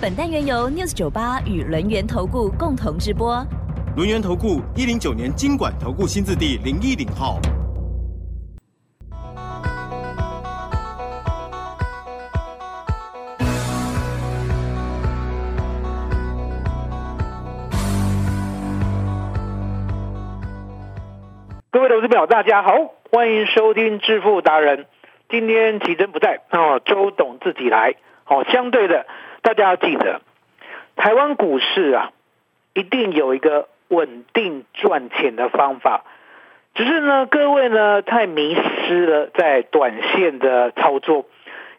本单元由 News 九八与轮源投顾共同直播。轮源投顾一零九年经管投顾新字第零一零号。各位投资表，大家好，欢迎收听致富达人。今天奇珍不在，哦，周董自己来。哦，相对的，大家要记得，台湾股市啊，一定有一个稳定赚钱的方法。只是呢，各位呢太迷失了在短线的操作，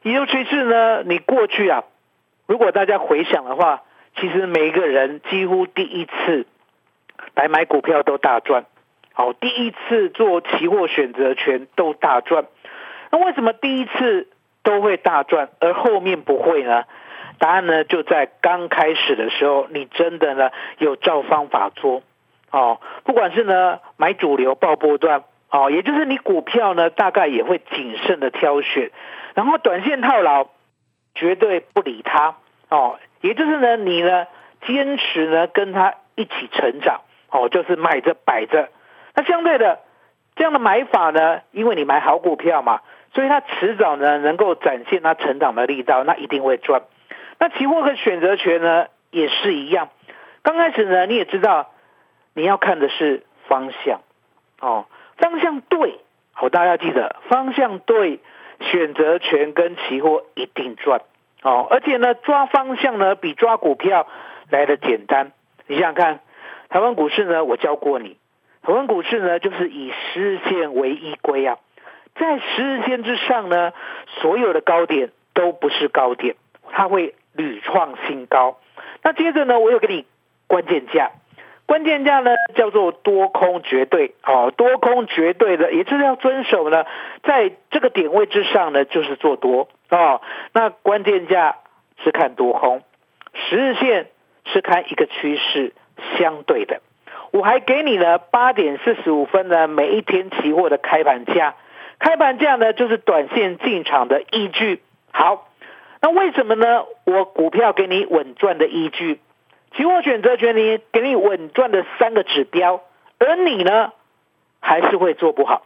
尤其是呢，你过去啊，如果大家回想的话，其实每一个人几乎第一次来买股票都大赚。好，第一次做期货选择权都大赚，那为什么第一次都会大赚，而后面不会呢？答案呢就在刚开始的时候，你真的呢有照方法做哦，不管是呢买主流爆波段哦，也就是你股票呢大概也会谨慎的挑选，然后短线套牢绝对不理它哦，也就是呢你呢坚持呢跟它一起成长哦，就是买着摆着。那相对的，这样的买法呢，因为你买好股票嘛，所以它迟早呢能够展现它成长的力道，那一定会赚。那期货和选择权呢也是一样，刚开始呢你也知道，你要看的是方向哦，方向对，好，大家要记得方向对，选择权跟期货一定赚哦，而且呢抓方向呢比抓股票来的简单。你想想看，台湾股市呢，我教过你。台湾股市呢，就是以十日线为依归啊，在十日线之上呢，所有的高点都不是高点，它会屡创新高。那接着呢，我又给你关键价，关键价呢叫做多空绝对哦，多空绝对的，也就是要遵守呢，在这个点位之上呢，就是做多哦。那关键价是看多空，十日线是看一个趋势相对的。我还给你了八点四十五分呢，每一天期货的开盘价，开盘价呢就是短线进场的依据。好，那为什么呢？我股票给你稳赚的依据，期货选择权你给你稳赚的三个指标，而你呢还是会做不好。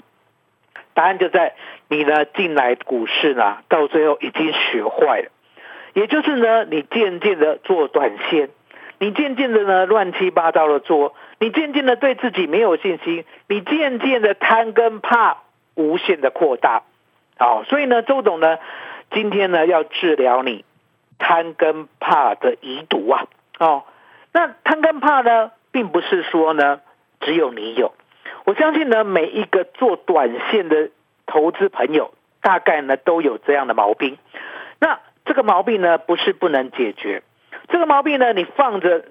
答案就在你呢进来股市呢，到最后已经学坏了，也就是呢你渐渐的做短线。你渐渐的呢，乱七八糟的做；你渐渐的对自己没有信心；你渐渐的贪跟怕无限的扩大。好，所以呢，周董呢，今天呢要治疗你贪跟怕的遗毒啊。哦，那贪跟怕呢，并不是说呢只有你有，我相信呢，每一个做短线的投资朋友，大概呢都有这样的毛病。那这个毛病呢，不是不能解决。这个毛病呢，你放着，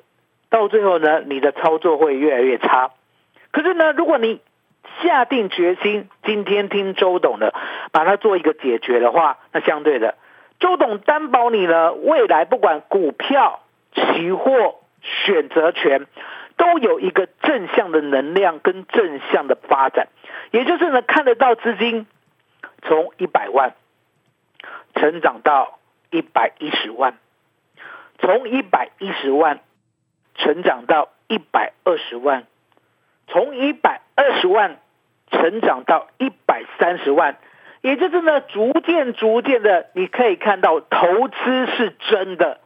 到最后呢，你的操作会越来越差。可是呢，如果你下定决心，今天听周董的，把它做一个解决的话，那相对的，周董担保你呢，未来不管股票、期货、选择权，都有一个正向的能量跟正向的发展，也就是呢，看得到资金从一百万成长到一百一十万。从一百一十万成长到一百二十万，从一百二十万成长到一百三十万，也就是呢，逐渐逐渐的，你可以看到投资是真的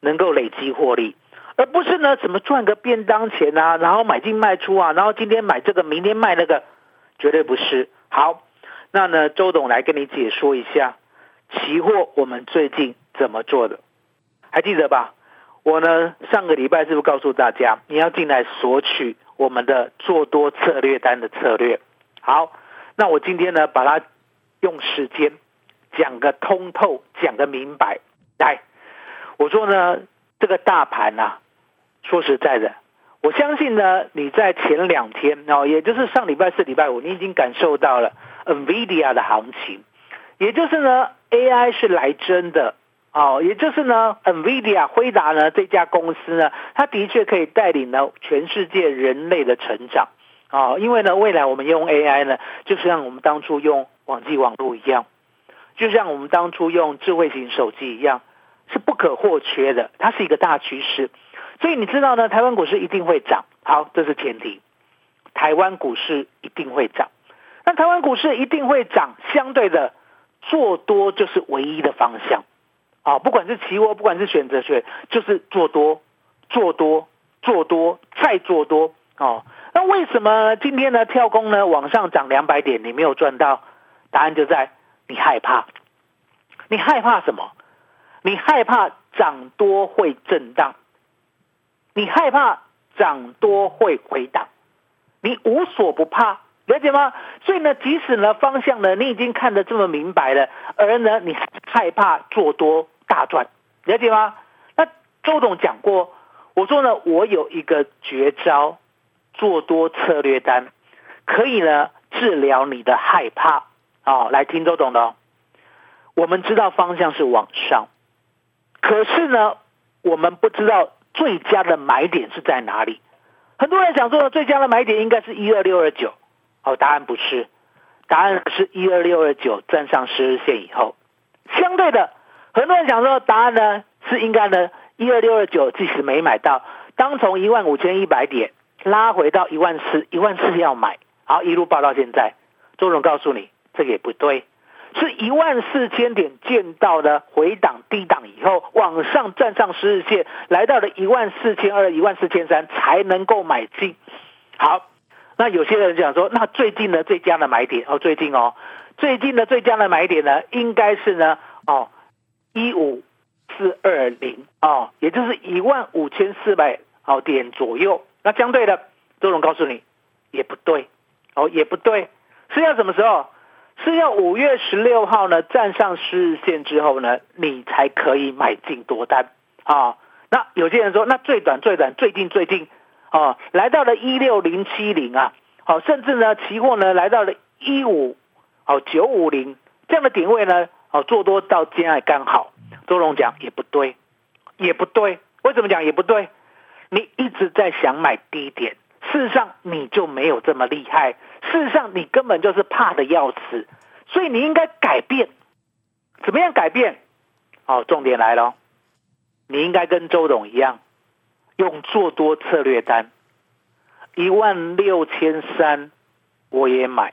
能够累积获利，而不是呢，怎么赚个便当钱啊，然后买进卖出啊，然后今天买这个，明天卖那个，绝对不是。好，那呢，周董来跟你解说一下期货我们最近怎么做的。还记得吧？我呢上个礼拜是不是告诉大家，你要进来索取我们的做多策略单的策略？好，那我今天呢把它用时间讲个通透，讲个明白。来，我说呢这个大盘呐说实在的，我相信呢，你在前两天哦，也就是上礼拜四、礼拜五，你已经感受到了 NVIDIA 的行情，也就是呢，AI 是来真的哦，也就是呢，NVIDIA 辉达呢这家公司呢，它的确可以带领呢全世界人类的成长哦，因为呢，未来我们用 AI 呢，就像我们当初用网际网络一样，就像我们当初用智慧型手机一样。是不可或缺的，它是一个大趋势，所以你知道呢，台湾股市一定会涨。好，这是前提，台湾股市一定会涨。那台湾股市一定会涨，相对的做多就是唯一的方向啊！不管是期货，不管是选择权，就是做多、做多、做多再做多哦。那为什么今天呢跳空呢往上涨两百点，你没有赚到？答案就在你害怕，你害怕什么？你害怕涨多会震荡，你害怕涨多会回档，你无所不怕，了解吗？所以呢，即使呢方向呢你已经看得这么明白了，而呢你害怕做多大赚，了解吗？那周董讲过，我说呢我有一个绝招，做多策略单，可以呢治疗你的害怕啊！来听周董的，我们知道方向是往上。可是呢，我们不知道最佳的买点是在哪里。很多人想说，最佳的买点应该是一二六二九。哦，答案不是，答案是一二六二九站上十日线以后。相对的，很多人想说，答案呢是应该呢一二六二九，即使没买到，当从一万五千一百点拉回到一万四，一万四要买，好一路报到现在。周总告诉你，这个也不对。是一万四千点见到的回档低档以后，往上站上十日线，来到了一万四千二、一万四千三才能够买进。好，那有些人讲说，那最近的最佳的买点哦，最近哦，最近的最佳的买点呢，应该是呢哦一五四二零哦，也就是一万五千四百好点左右。那相对的，周总告诉你也不对哦，也不对，是要什么时候？是要五月十六号呢站上十日线之后呢，你才可以买进多单啊。那有些人说，那最短最短最近最近啊，来到了一六零七零啊，好，甚至呢期货呢来到了一五哦九五零这样的点位呢，哦做多到今天刚好。周龙讲也不对，也不对，为什么讲也不对？你一直在想买低点。事实上，你就没有这么厉害。事实上，你根本就是怕的要死，所以你应该改变。怎么样改变？哦，重点来了，你应该跟周董一样，用做多策略单，一万六千三我也买，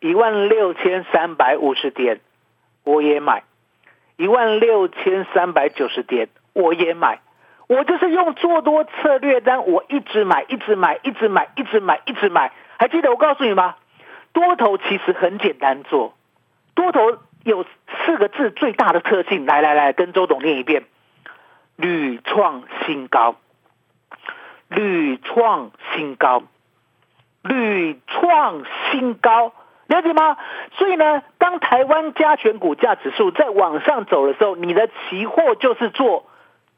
一万六千三百五十点我也买，一万六千三百九十点我也买。我就是用做多策略单，我一直买，一直买，一直买，一直买，一直买。还记得我告诉你吗？多头其实很简单做，多头有四个字最大的特性。来来来，跟周董念一遍：屡创新高，屡创新高，屡创新高，了解吗？所以呢，当台湾加权股价指数在往上走的时候，你的期货就是做。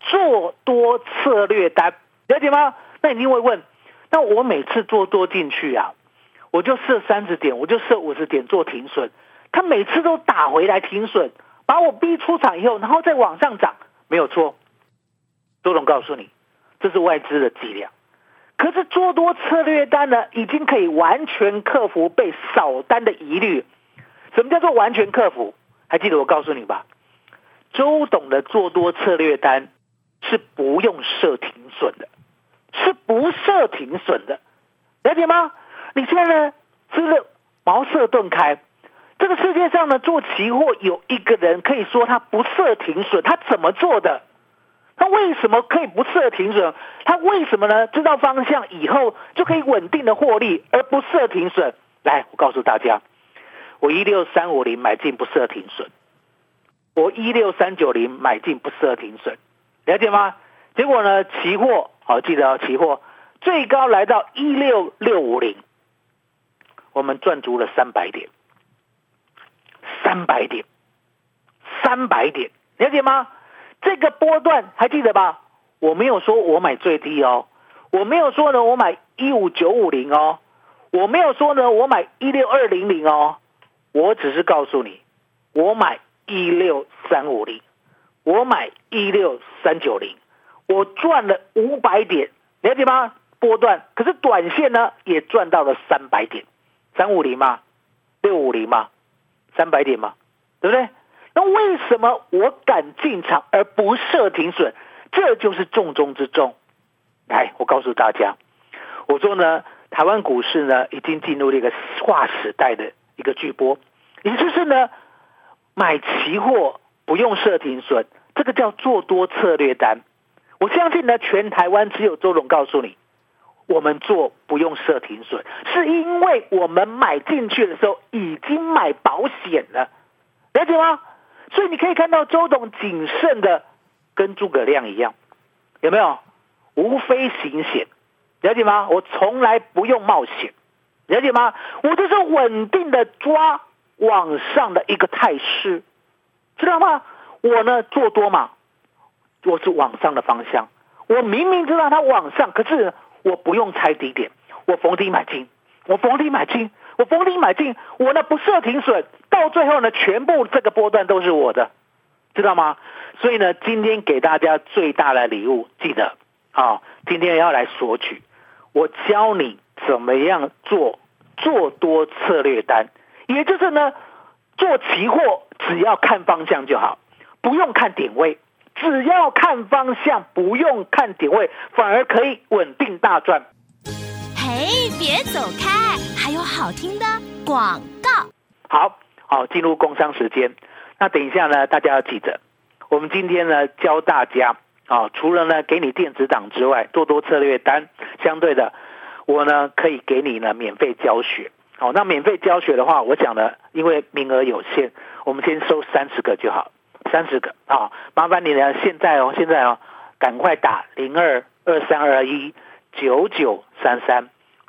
做多策略单，了解吗？那你一定会问，那我每次做多进去啊，我就设三十点，我就设五十点做停损，他每次都打回来停损，把我逼出场以后，然后再往上涨，没有错。周总告诉你，这是外资的伎俩。可是做多策略单呢，已经可以完全克服被扫单的疑虑。什么叫做完全克服？还记得我告诉你吧？周董的做多策略单。是不用设停损的，是不设停损的，了解吗？你现在呢，是不是茅塞顿开。这个世界上呢，做期货有一个人可以说他不设停损，他怎么做的？他为什么可以不设停损？他为什么呢？知道方向以后就可以稳定的获利，而不设停损。来，我告诉大家，我一六三五零买进不设停损，我一六三九零买进不设停损。了解吗？结果呢？期货好，记得哦，期货最高来到一六六五零，我们赚足了三百点，三百点，三百点，了解吗？这个波段还记得吧？我没有说我买最低哦，我没有说呢我买一五九五零哦，我没有说呢我买一六二零零哦，我只是告诉你，我买一六三五零，我买一六三九零，我赚了五百点，了解吗？波段，可是短线呢也赚到了三百点，三五零嘛，六五零嘛，三百点嘛，对不对？那为什么我敢进场而不设停损？这就是重中之重。来，我告诉大家，我说呢，台湾股市呢已经进入了一个划时代的一个巨波，也就是呢，买期货不用设停损，这个叫做多策略单。我相信呢，全台湾只有周总告诉你，我们做不用设停损，是因为我们买进去的时候已经买保险了，了解吗？所以你可以看到周董谨慎的。跟诸葛亮一样，有没有？无非行险，了解吗？我从来不用冒险，了解吗？我就是稳定的抓往上的一个态势，知道吗？我呢做多嘛，我是往上的方向。我明明知道它往上，可是我不用猜低点，我逢低买进，我逢低买进，我逢低买进，我呢不设停损，到最后呢，全部这个波段都是我的，知道吗？所以呢，今天给大家最大的礼物，记得啊，今天要来索取。我教你怎么样做做多策略单，也就是呢，做期货只要看方向就好，不用看点位，只要看方向，不用看点位，反而可以稳定大赚。哎，别走开，还有好听的广告。好好，进入工商时间。那等一下呢，大家要记得。我们今天呢教大家啊，除了呢给你电子档之外，做多策略单，相对的，我呢可以给你呢免费教学。好，那免费教学的话，我讲呢，因为名额有限，我们先收三十个就好，三十个啊，麻烦你呢现在哦，现在哦，赶快打零二二三二一九九三三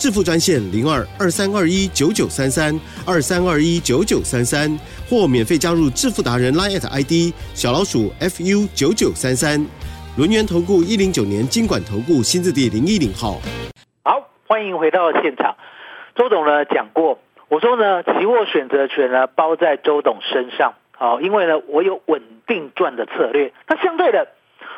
致富专线零二二三二一九九三三二三二一九九三三，或免费加入致富达人 Line ID 小老鼠 fu 九九三三。轮源投顾一零九年经管投顾新字第零一零号。好欢迎回到现场，周董呢讲过，我说呢，期货选择权呢包在周董身上，好，因为呢我有稳定赚的策略。那相对的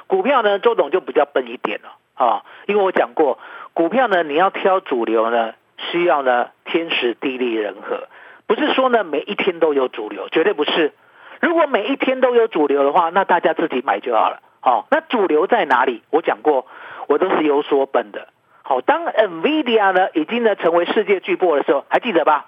股票呢，周董就比较笨一点了啊，因为我讲过，股票呢你要挑主流呢，需要呢天时地利人和，不是说呢每一天都有主流，绝对不是。如果每一天都有主流的话，那大家自己买就好了。好，那主流在哪里？我讲过，我都是有所本的。好，当 Nvidia 呢已经呢成为世界巨擘的时候，还记得吧？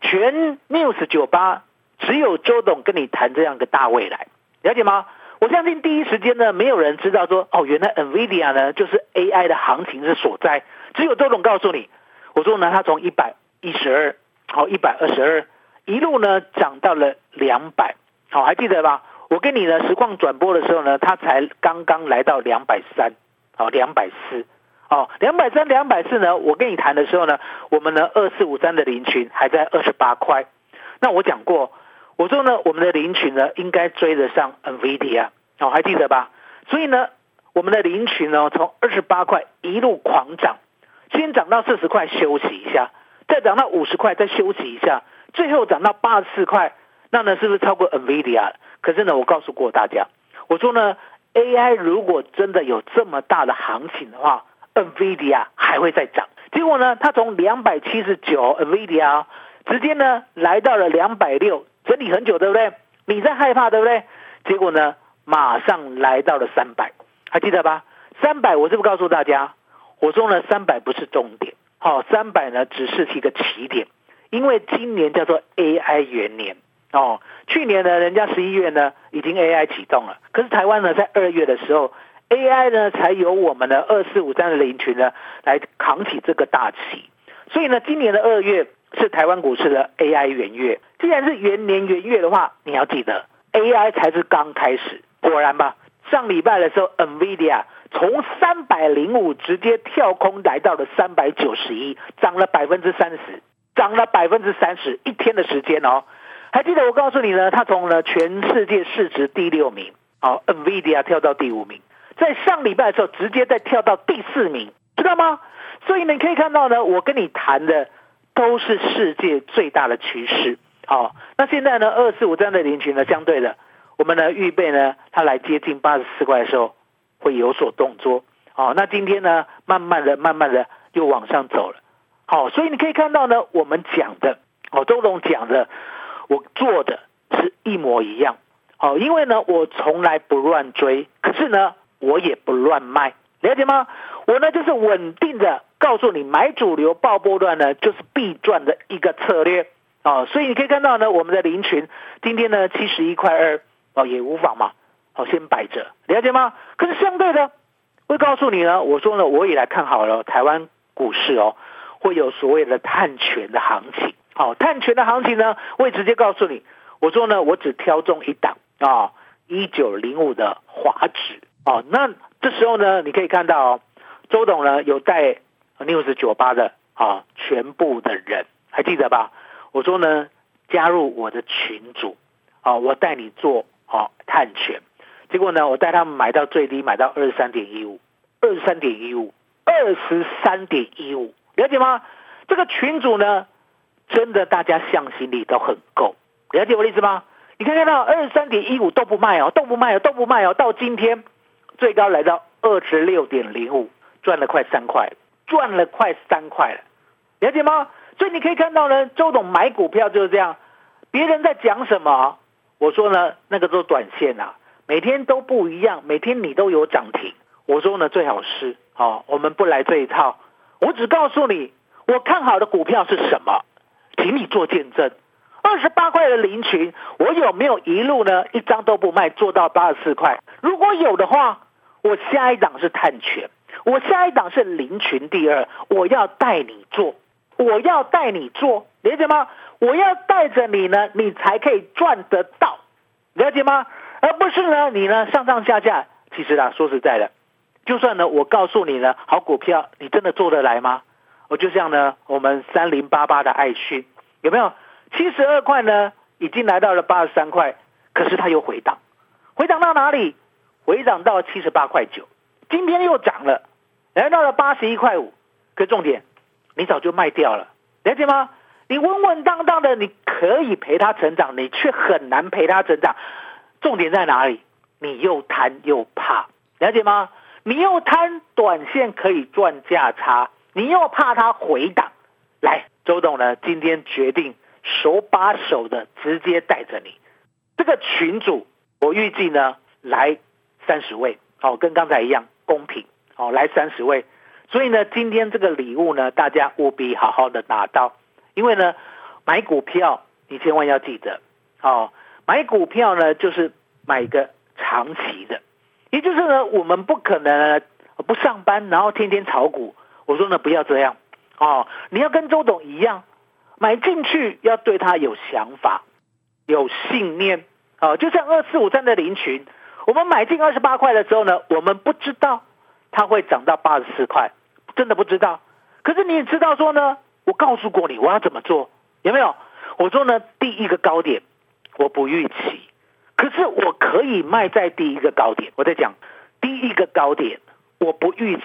全 News 酒吧只有周董跟你谈这样个大未来，了解吗？我相信第一时间呢，没有人知道说，哦，原来 Nvidia 呢就是 AI 的行情之所在，只有周董告诉你。我说呢，它从一百一十二，好，一百二十二，一路呢涨到了两百，好，还记得吧？我跟你呢实况转播的时候呢，它才刚刚来到两百三，好，两百四。哦，两百三、两百四呢？我跟你谈的时候呢，我们呢二四五三的零群还在二十八块。那我讲过，我说呢，我们的零群呢应该追得上 NVIDIA，哦，还记得吧？所以呢，我们的零群呢从二十八块一路狂涨，先涨到四十块休息一下，再涨到五十块再休息一下，最后涨到八十四块，那呢是不是超过 NVIDIA？可是呢，我告诉过大家，我说呢，AI 如果真的有这么大的行情的话，NVIDIA 还会再涨，结果呢，它从两百七十九 NVIDIA 直接呢来到了两百六，整理很久，对不对？你在害怕，对不对？结果呢，马上来到了三百，还记得吧？三百，我是不告诉大家，我说呢，三百不是终点，好，三百呢只是一个起点，因为今年叫做 AI 元年哦，去年呢，人家十一月呢已经 AI 启动了，可是台湾呢在二月的时候。AI 呢，才由我们的二四五三的零群呢来扛起这个大旗。所以呢，今年的二月，是台湾股市的 AI 元月。既然是元年元月的话，你要记得 AI 才是刚开始。果然吧，上礼拜的时候，NVIDIA 从三百零五直接跳空来到了三百九十一，涨了百分之三十，涨了百分之三十，一天的时间哦。还记得我告诉你呢，它从呢全世界市值第六名，好，NVIDIA 跳到第五名，在上礼拜的时候直接再跳到第四名，知道吗？所以你可以看到呢，我跟你谈的都是世界最大的趋势。好，那现在呢，二四五这样的林群呢，相对的，我们呢预备呢，它来接近八十四块的时候会有所动作。好，那今天呢，慢慢的、慢慢的又往上走了。好，所以你可以看到呢，我们讲的，哦，周董讲的。我做的是一模一样，好，因为呢，我从来不乱追，可是呢，我也不乱卖，了解吗？我呢就是稳定的告诉你，买主流爆波段呢就是必赚的一个策略啊，所以你可以看到呢，我们的林群今天呢七十一块二哦，也无妨嘛，好，先摆着，了解吗？可是相对的，会告诉你呢，我说呢，我也来看好了台湾股市哦，会有所谓的探权的行情。好，碳权的行情呢，我也直接告诉你，我说呢，我只挑中一档啊，一九零五的华指哦。那这时候呢，你可以看到周董呢有带 news 九八的啊，全部的人还记得吧？我说呢，加入我的群组啊，我带你做啊探权。结果呢，我带他们买到最低，买到二十三点一五，二十三点一五，二十三点一五，了解吗？这个群主呢？真的，大家向心力都很够，了解我的意思吗？你可以看到二十三点一五都不卖哦，都不卖哦，都不卖哦，到今天最高来到二十六点零五，赚了快三块，赚了快三块了，了解吗？所以你可以看到呢，周董买股票就是这样，别人在讲什么，我说呢，那个做短线啊，每天都不一样，每天你都有涨停，我说呢，最好是哦，我们不来这一套，我只告诉你，我看好的股票是什么。请你做见证，二十八块的零群，我有没有一路呢？一张都不卖，做到八十四块？如果有的话，我下一档是探权，我下一档是林群第二，我要带你做，我要带你做，了解吗？我要带着你呢，你才可以赚得到，了解吗？而不是呢，你呢上上下下，其实啊，说实在的，就算呢，我告诉你呢，好股票，你真的做得来吗？我就像呢，我们三零八八的爱讯有没有七十二块呢？已经来到了八十三块，可是它又回档，回档到哪里？回档到七十八块九，今天又涨了，来到了八十一块五。可重点，你早就卖掉了，了解吗？你稳稳当当的，你可以陪他成长，你却很难陪他成长。重点在哪里？你又贪又怕，了解吗？你又贪短线可以赚价差。你又怕它回档，来，周董呢？今天决定手把手的直接带着你。这个群主，我预计呢来三十位，哦，跟刚才一样公平，哦，来三十位。所以呢，今天这个礼物呢，大家务必好好的拿到。因为呢，买股票你千万要记得，哦，买股票呢就是买个长期的，也就是呢，我们不可能不上班，然后天天炒股。我说呢，不要这样哦！你要跟周董一样，买进去要对他有想法、有信念哦。就像二四五三的林群，我们买进二十八块的时候呢，我们不知道它会涨到八十四块，真的不知道。可是你也知道说呢，我告诉过你我要怎么做，有没有？我说呢，第一个高点我不预期，可是我可以卖在第一个高点。我在讲第一个高点，我不预期。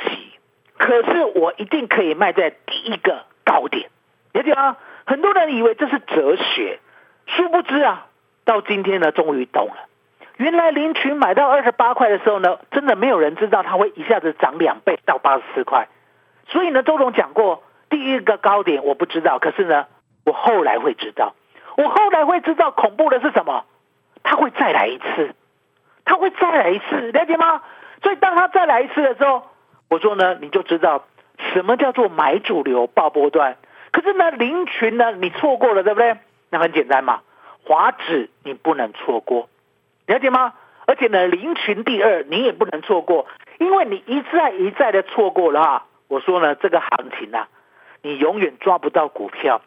可是我一定可以卖在第一个高点，了解吗？很多人以为这是哲学，殊不知啊，到今天呢，终于懂了。原来林群买到二十八块的时候呢，真的没有人知道它会一下子涨两倍到八十四块。所以呢，周总讲过，第一个高点我不知道，可是呢，我后来会知道。我后来会知道恐怖的是什么？他会再来一次，他会再来一次，了解吗？所以当他再来一次的时候。我说呢，你就知道什么叫做买主流爆波段。可是呢，林群呢，你错过了，对不对？那很简单嘛，华指你不能错过，了解吗？而且呢，林群第二你也不能错过，因为你一再一再的错过了哈。我说呢，这个行情啊，你永远抓不到股票，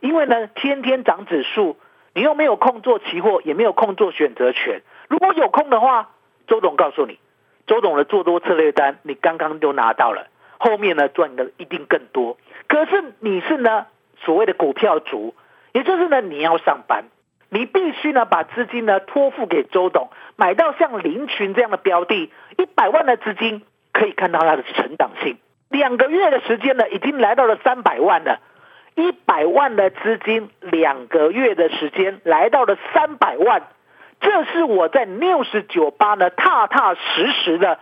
因为呢，天天涨指数，你又没有空做期货，也没有空做选择权。如果有空的话，周董告诉你，周董的做多策略单，你刚刚就拿到了，后面呢赚的一定更多。可是你是呢所谓的股票族，也就是呢你要上班，你必须呢把资金呢托付给周董，买到像林群这样的标的，一百万的资金可以看到它的成长性。两个月的时间呢，已经来到了三百万了。一百万的资金，两个月的时间来到了三百万。这是我在六十九八呢，踏踏实实的，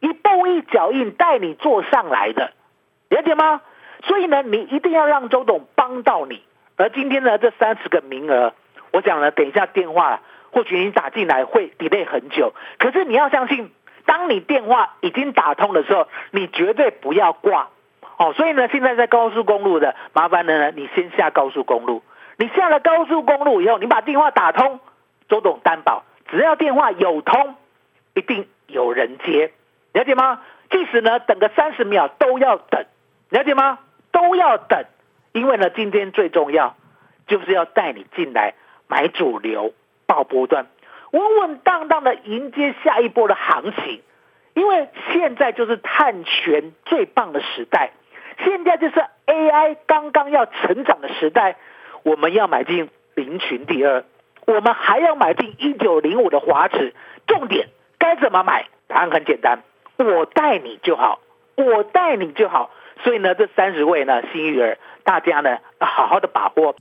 一步一脚印带你做上来的，了解吗？所以呢，你一定要让周董帮到你。而今天呢，这三十个名额，我讲了，等一下电话或许你打进来会 delay 很久，可是你要相信。当你电话已经打通的时候，你绝对不要挂哦。所以呢，现在在高速公路的，麻烦的呢，你先下高速公路。你下了高速公路以后，你把电话打通，周董担保，只要电话有通，一定有人接，了解吗？即使呢等个三十秒都要等，了解吗？都要等，因为呢，今天最重要就是要带你进来买主流爆波段。稳稳当当的迎接下一波的行情，因为现在就是探权最棒的时代，现在就是 AI 刚刚要成长的时代。我们要买进零群第二，我们还要买进一九零五的华指。重点该怎么买？答案很简单，我带你就好，我带你就好。所以呢，这三十位呢幸运儿，大家呢要好好的把握。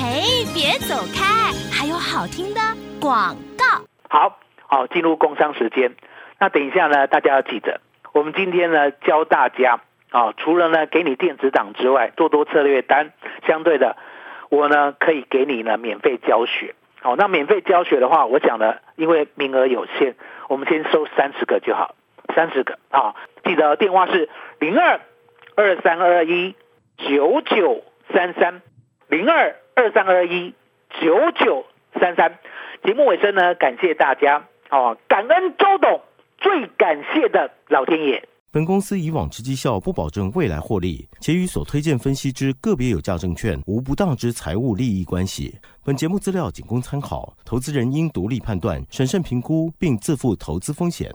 嘿，别走开，还有好听的广告。好好进入工商时间。那等一下呢，大家要记得，我们今天呢教大家啊，除了呢给你电子档之外，多多策略单，相对的，我呢可以给你呢免费教学。好，那免费教学的话，我想呢，因为名额有限，我们先收三十个就好，三十个啊。记得电话是零二二三二一九九三三零二二三二一九九三三。节目尾声呢，感谢大家哦，感恩周董，最感谢的老天爷。本公司以往之绩效不保证未来获利，且与所推荐分析之个别有价证券无不当之财务利益关系。本节目资料仅供参考，投资人应独立判断、审慎评估，并自负投资风险。